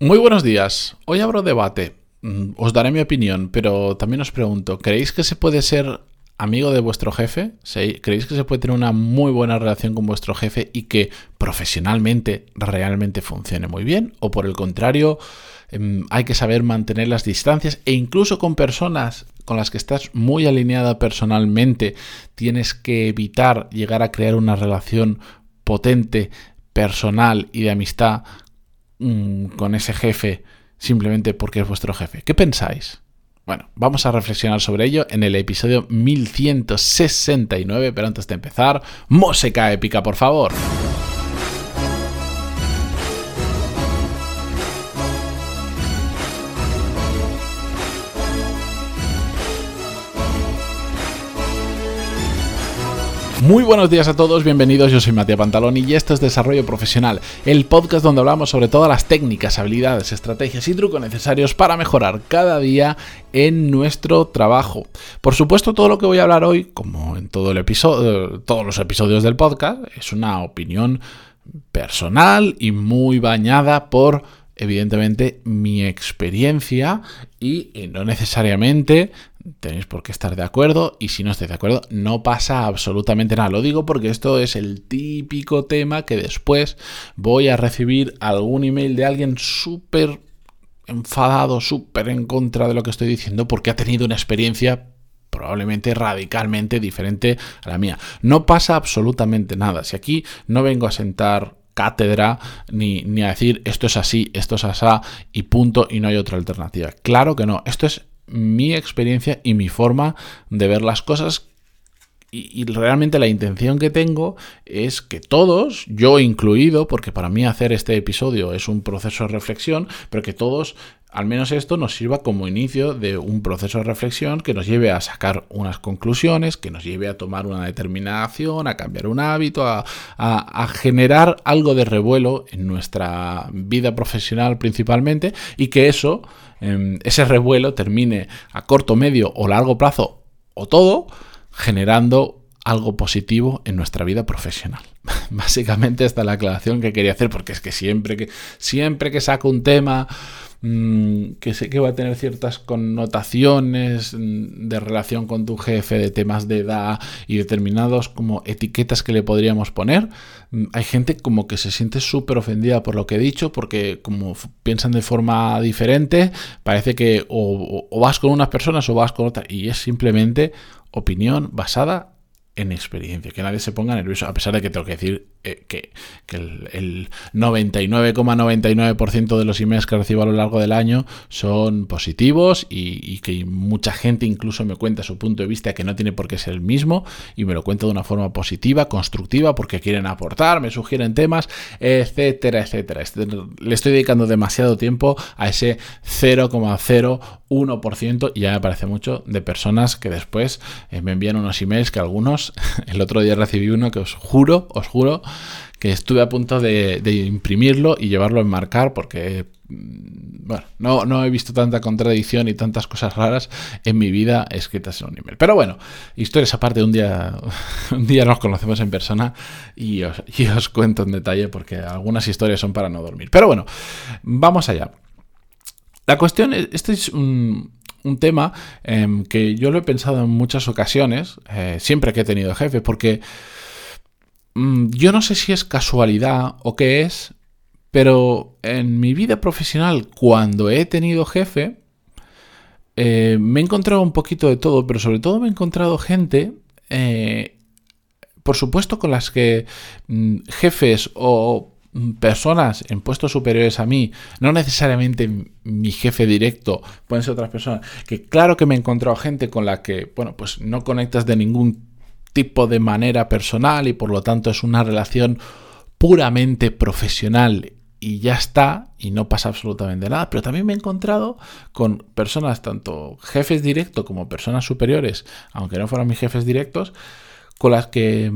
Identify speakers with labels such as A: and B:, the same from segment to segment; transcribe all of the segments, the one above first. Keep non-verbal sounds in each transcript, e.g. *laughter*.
A: Muy buenos días. Hoy abro debate. Mm, os daré mi opinión, pero también os pregunto, ¿creéis que se puede ser amigo de vuestro jefe? ¿Creéis que se puede tener una muy buena relación con vuestro jefe y que profesionalmente realmente funcione muy bien? ¿O por el contrario, em, hay que saber mantener las distancias e incluso con personas con las que estás muy alineada personalmente, tienes que evitar llegar a crear una relación potente, personal y de amistad Mm, con ese jefe simplemente porque es vuestro jefe. ¿Qué pensáis? Bueno, vamos a reflexionar sobre ello en el episodio 1169, pero antes de empezar, música épica, por favor. Muy buenos días a todos, bienvenidos, yo soy Matías Pantaloni y esto es Desarrollo Profesional, el podcast donde hablamos sobre todas las técnicas, habilidades, estrategias y trucos necesarios para mejorar cada día en nuestro trabajo. Por supuesto, todo lo que voy a hablar hoy, como en todo el episodio, todos los episodios del podcast, es una opinión personal y muy bañada por evidentemente mi experiencia y no necesariamente tenéis por qué estar de acuerdo y si no estáis de acuerdo no pasa absolutamente nada. Lo digo porque esto es el típico tema que después voy a recibir algún email de alguien súper enfadado, súper en contra de lo que estoy diciendo porque ha tenido una experiencia probablemente radicalmente diferente a la mía. No pasa absolutamente nada. Si aquí no vengo a sentar cátedra ni, ni, a decir esto es así, esto es asá y punto y no hay otra alternativa. Claro que no. Esto es mi experiencia y mi forma de ver las cosas. Y, realmente la intención que tengo es que todos, yo incluido, porque para mí hacer este episodio es un proceso de reflexión, pero que todos, al menos esto, nos sirva como inicio de un proceso de reflexión que nos lleve a sacar unas conclusiones, que nos lleve a tomar una determinada acción, a cambiar un hábito, a, a generar algo de revuelo en nuestra vida profesional principalmente, y que eso, em, ese revuelo termine a corto, medio o largo plazo, o todo, generando algo positivo en nuestra vida profesional. *laughs* Básicamente esta es la aclaración que quería hacer porque es que siempre que siempre que saco un tema Mm, que sé que va a tener ciertas connotaciones mm, de relación con tu jefe, de temas de edad y determinados como etiquetas que le podríamos poner. Mm, hay gente como que se siente súper ofendida por lo que he dicho, porque como piensan de forma diferente, parece que o, o vas con unas personas o vas con otras, y es simplemente opinión basada en experiencia, que nadie se ponga nervioso, a pesar de que tengo que decir eh, que, el 99,99% de los emails que recibo a lo largo del año son positivos y, que mucha gente incluso me cuenta su punto de vista que no tiene por qué ser el mismo y me lo cuenta de una forma positiva, constructiva, porque quieren aportar, me sugieren temas, etcétera, etcétera. Este, le estoy dedicando demasiado tiempo a ese 0,01% y ya me parece mucho de personas que después eh, me envían unos emails que algunos, *laughs* el otro día recibí uno que os juro, os juro, que estuve a punto de, imprimirlo y llevarlo a enmarcar porque, mm, no, no, he visto tanta contradicción y tantas cosas raras en mi vida escritas en un email. Pero bueno, historias aparte, un día, *laughs* un día nos conocemos en persona y os, os cuento en detalle porque algunas historias son para no dormir. Pero bueno, vamos allá. La cuestión, es, este es un, tema em, que yo lo he pensado en muchas ocasiones, eh, siempre que he tenido jefe, porque yo no sé si es casualidad o qué es, pero en mi vida profesional, cuando he tenido jefe, eh, me he encontrado un poquito de todo, pero sobre todo me he encontrado gente, eh, por supuesto con las que mm, jefes o mm, personas en puestos superiores a mí, no necesariamente mi jefe directo, pueden ser otras personas, que claro que me he encontrado gente con la que, bueno, pues no conectas de ningún tipo de manera personal y por lo tanto es una relación puramente profesional y ya está y no pasa absolutamente nada. Pero también me he encontrado con personas, tanto jefes directos como personas superiores, aunque no fueran mis jefes directos, con las que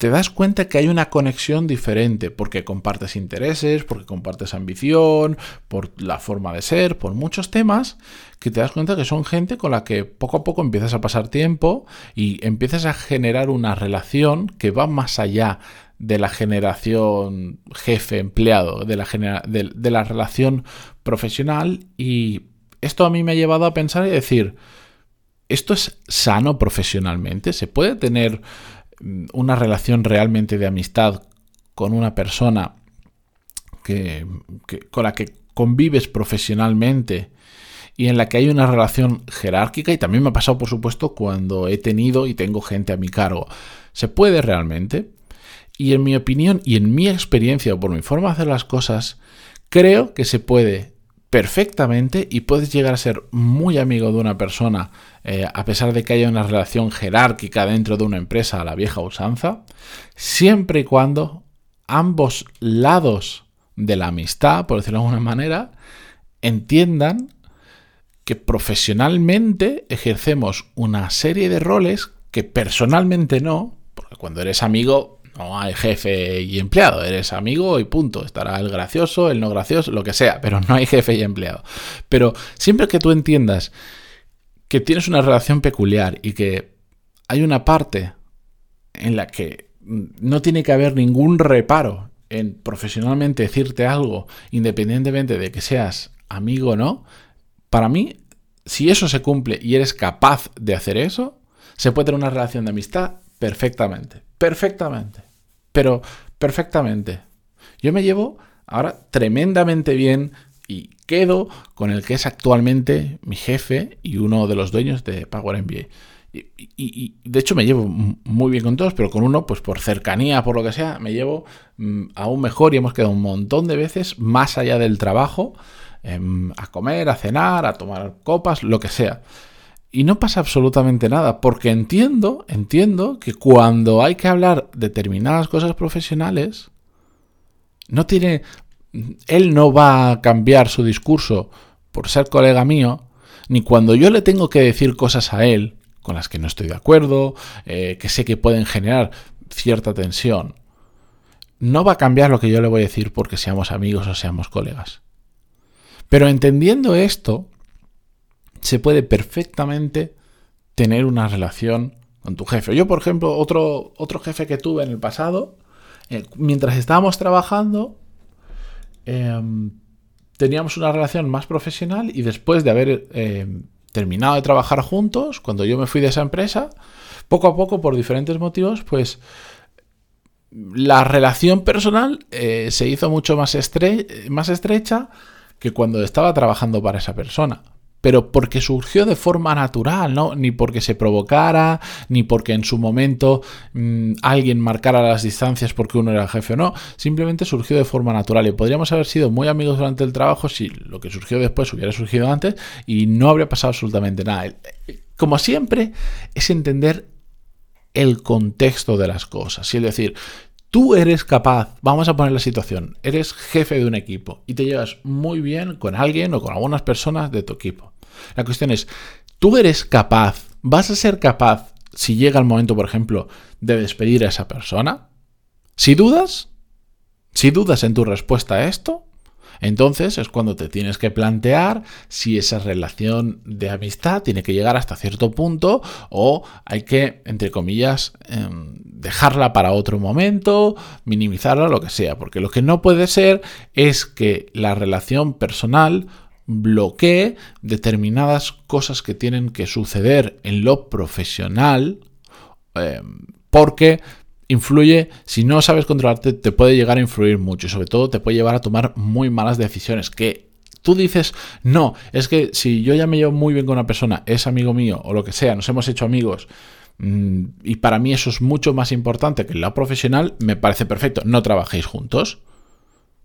A: te das cuenta que hay una conexión diferente, porque compartes intereses, porque compartes ambición, por la forma de ser, por muchos temas, que te das cuenta que son gente con la que poco a poco empiezas a pasar tiempo y empiezas a generar una relación que va más allá de la generación jefe-empleado, de la, de la relación profesional y esto a mí me ha llevado a pensar y decir, ¿esto es sano profesionalmente? ¿Se puede tener una relación realmente de amistad con una persona que, con la que convives profesionalmente y en la que hay una relación jerárquica y también me ha pasado por supuesto cuando he tenido y tengo gente a mi cargo. ¿Se puede realmente? Y en mi opinión y en mi experiencia o por mi forma de hacer las cosas, creo que se puede perfectamente y puedes llegar a ser muy amigo de una persona eh, a pesar de que haya una relación jerárquica dentro de una empresa a la vieja usanza, siempre y cuando ambos lados de la amistad, por decirlo de alguna manera, entiendan que profesionalmente ejercemos una serie de roles que personalmente no, porque cuando eres amigo no hay jefe y empleado, eres amigo y punto. Estará el gracioso, el no gracioso, lo que sea, pero no hay jefe y empleado. Pero siempre que tú entiendas que tienes una relación peculiar y que hay una parte en la que no tiene que haber ningún reparo en profesionalmente decirte algo, independientemente de que seas amigo o no, para mí, si eso se cumple y eres capaz de hacer eso, se puede tener una relación de amistad perfectamente. Perfectamente. Pero perfectamente. Yo me llevo ahora tremendamente bien y quedo con el que es actualmente mi jefe y uno de los dueños de Power MBA. Y, de hecho me llevo muy bien con todos, pero con uno, pues por cercanía, por lo que sea, me llevo mm, aún mejor y hemos quedado un montón de veces más allá del trabajo, em, a comer, a cenar, a tomar copas, lo que sea. Y no pasa absolutamente nada, porque entiendo, entiendo que cuando hay que hablar determinadas cosas profesionales, no tiene. Él no va a cambiar su discurso por ser colega mío, ni cuando yo le tengo que decir cosas a él con las que no estoy de acuerdo, eh, que sé que pueden generar cierta tensión. No va a cambiar lo que yo le voy a decir porque seamos amigos o seamos colegas. Pero entendiendo esto, se puede perfectamente tener una relación con tu jefe. Yo, por ejemplo, otro, otro jefe que tuve en el pasado, eh, mientras estábamos trabajando, em, teníamos una relación más profesional y después de haber em, terminado de trabajar juntos, cuando yo me fui de esa empresa, poco a poco, por diferentes motivos, pues la relación personal eh, se hizo mucho más, más estrecha que cuando estaba trabajando para esa persona pero porque surgió de forma natural, ¿no? Ni porque se provocara, ni porque en su momento mm, alguien marcara las distancias porque uno era el jefe o no, simplemente surgió de forma natural y podríamos haber sido muy amigos durante el trabajo si lo que surgió después hubiera surgido antes y no habría pasado absolutamente nada. Como siempre, es entender el contexto de las cosas, es decir, Tú eres capaz, vamos a poner la situación, eres jefe de un equipo y te llevas muy bien con alguien o con algunas personas de tu equipo. La cuestión es, ¿tú eres capaz, vas a ser capaz, si llega el momento, por ejemplo, de despedir a esa persona? Si dudas, si dudas en tu respuesta a esto, entonces es cuando te tienes que plantear si esa relación de amistad tiene que llegar hasta cierto punto o hay que, entre comillas, em, dejarla para otro momento, minimizarla, lo que sea. Porque lo que no puede ser es que la relación personal bloquee determinadas cosas que tienen que suceder en lo profesional em, porque influye, si no sabes controlarte, te puede llegar a influir mucho y sobre todo te puede llevar a tomar muy malas decisiones que tú dices, no, es que si yo ya me llevo muy bien con una persona, es amigo mío o lo que sea, nos hemos hecho amigos mm, y para mí eso es mucho más importante que lado profesional, me parece perfecto, no trabajéis juntos.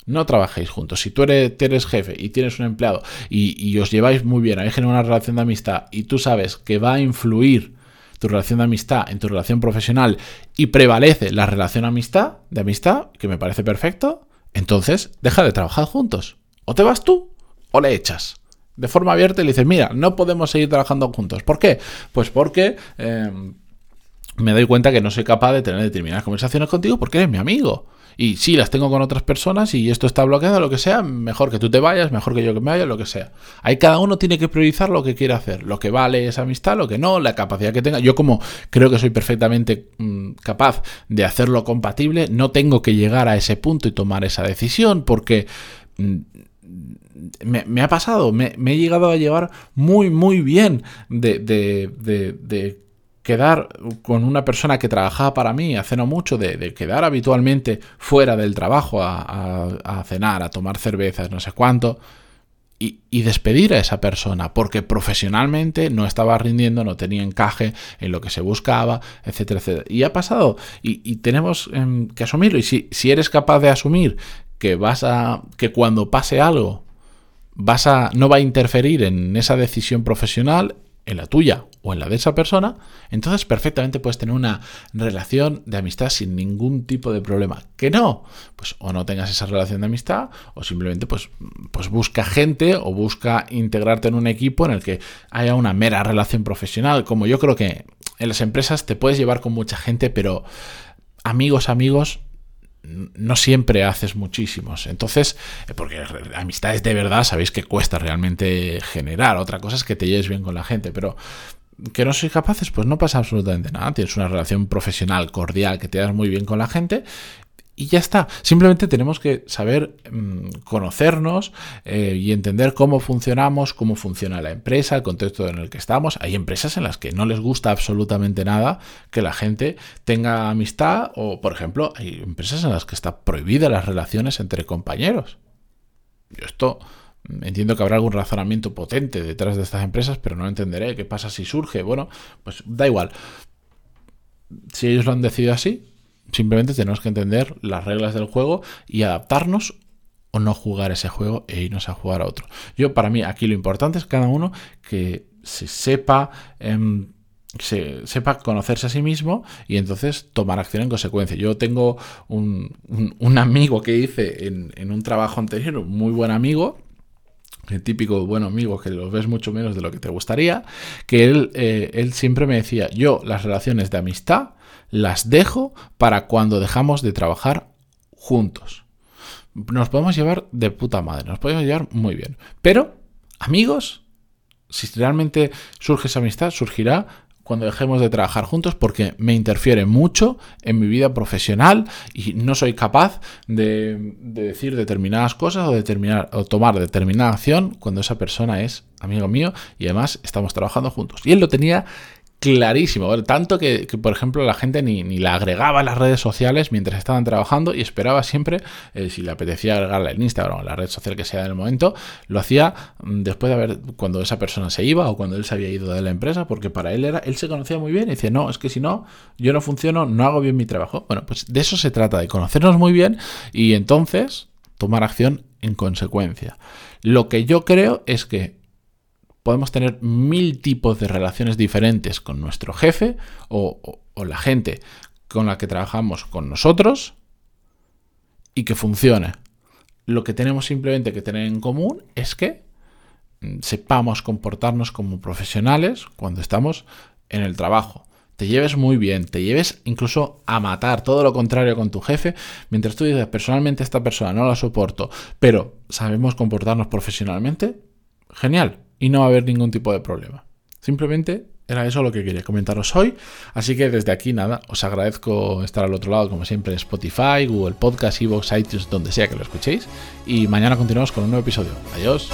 A: No trabajéis juntos. Si tú eres, jefe y tienes un empleado y, y os lleváis muy bien, hay una relación de amistad y tú sabes que va a influir tu relación de amistad en tu relación profesional y prevalece la relación amistad, de amistad, que me parece perfecto, entonces deja de trabajar juntos. O te vas tú o le echas. De forma abierta y le dices, mira, no podemos seguir trabajando juntos. ¿Por qué? Pues porque... Em, me doy cuenta que no soy capaz de tener determinadas conversaciones contigo porque eres mi amigo. Y si las tengo con otras personas y esto está bloqueado, lo que sea, mejor que tú te vayas, mejor que yo que me vaya, lo que sea. Ahí cada uno tiene que priorizar lo que quiere hacer, lo que vale esa amistad, lo que no, la capacidad que tenga. Yo como creo que soy perfectamente mm, capaz de hacerlo compatible, no tengo que llegar a ese punto y tomar esa decisión porque... Mm, me, ha pasado, me, he llegado a llevar muy, muy bien de, de, de quedar con una persona que trabajaba para mí hace no mucho, de, quedar habitualmente fuera del trabajo a, cenar, a tomar cervezas, no sé cuánto, y, despedir a esa persona, porque profesionalmente no estaba rindiendo, no tenía encaje en lo que se buscaba, etcétera, etcétera. Y ha pasado, y, tenemos em, que asumirlo. Y si, si eres capaz de asumir que vas a. que cuando pase algo vas a. no va a interferir en esa decisión profesional, en la tuya o en la de esa persona, entonces perfectamente puedes tener una relación de amistad sin ningún tipo de problema. Que no, pues o no tengas esa relación de amistad o simplemente pues, pues busca gente o busca integrarte en un equipo en el que haya una mera relación profesional. Como yo creo que en las empresas te puedes llevar con mucha gente, pero amigos, amigos, no siempre haces muchísimos. Entonces, eh, porque amistades de verdad sabéis que cuesta realmente generar. Otra cosa es que te lleves bien con la gente, pero que no sois capaces, pues no pasa absolutamente nada. Tienes una relación profesional, cordial, que te das muy bien con la gente y ya está. Simplemente tenemos que saber mm, conocernos eh, y entender cómo funcionamos, cómo funciona la empresa, el contexto en el que estamos. Hay empresas en las que no les gusta absolutamente nada que la gente tenga amistad o, por ejemplo, hay empresas en las que está prohibida las relaciones entre compañeros. Yo esto entiendo que habrá algún razonamiento potente detrás de estas empresas, pero no entenderé qué pasa si surge. Bueno, pues da igual. Si ellos lo han decidido así, Simplemente tenemos que entender las reglas del juego y adaptarnos o no jugar ese juego e irnos a jugar a otro. Yo, para mí, aquí lo importante es cada uno que se sepa. Se, sepa conocerse a sí mismo y entonces tomar acción en consecuencia. Yo tengo un, amigo que hice en, un trabajo anterior, un muy buen amigo, el típico buen amigo que lo ves mucho menos de lo que te gustaría, que él, eh, él siempre me decía, yo las relaciones de amistad las dejo para cuando dejamos de trabajar juntos. Nos podemos llevar de puta madre, nos podemos llevar muy bien. Pero, amigos, si realmente surge esa amistad, surgirá cuando dejemos de trabajar juntos porque me interfiere mucho en mi vida profesional y no soy capaz de, decir determinadas cosas o, determinar, o tomar determinada acción cuando esa persona es amigo mío y además estamos trabajando juntos. Y él lo tenía clarísimo. Tanto que, por ejemplo, la gente ni, ni, la agregaba a las redes sociales mientras estaban trabajando y esperaba siempre, eh, si le apetecía agregarla en Instagram o la red social que sea en el momento, lo hacía mm, después de haber, cuando esa persona se iba o cuando él se había ido de la empresa, porque para él era, él se conocía muy bien y decía, no, es que si no, yo no funciono, no hago bien mi trabajo. Bueno, pues de eso se trata, de conocernos muy bien y entonces tomar acción en consecuencia. Lo que yo creo es que podemos tener mil tipos de relaciones diferentes con nuestro jefe o, la gente con la que trabajamos con nosotros y que funcione. Lo que tenemos simplemente que tener en común es que mm, sepamos comportarnos como profesionales cuando estamos en el trabajo. Te lleves muy bien, te lleves incluso a matar, todo lo contrario con tu jefe, mientras tú dices personalmente esta persona no la soporto, pero sabemos comportarnos profesionalmente, genial, y no va a haber ningún tipo de problema. Simplemente era eso lo que quería comentaros hoy. Así que desde aquí nada, os agradezco estar al otro lado, como siempre, en Spotify, Google Podcast, Evox, iTunes, donde sea que lo escuchéis. Y mañana continuamos con un nuevo episodio. Adiós.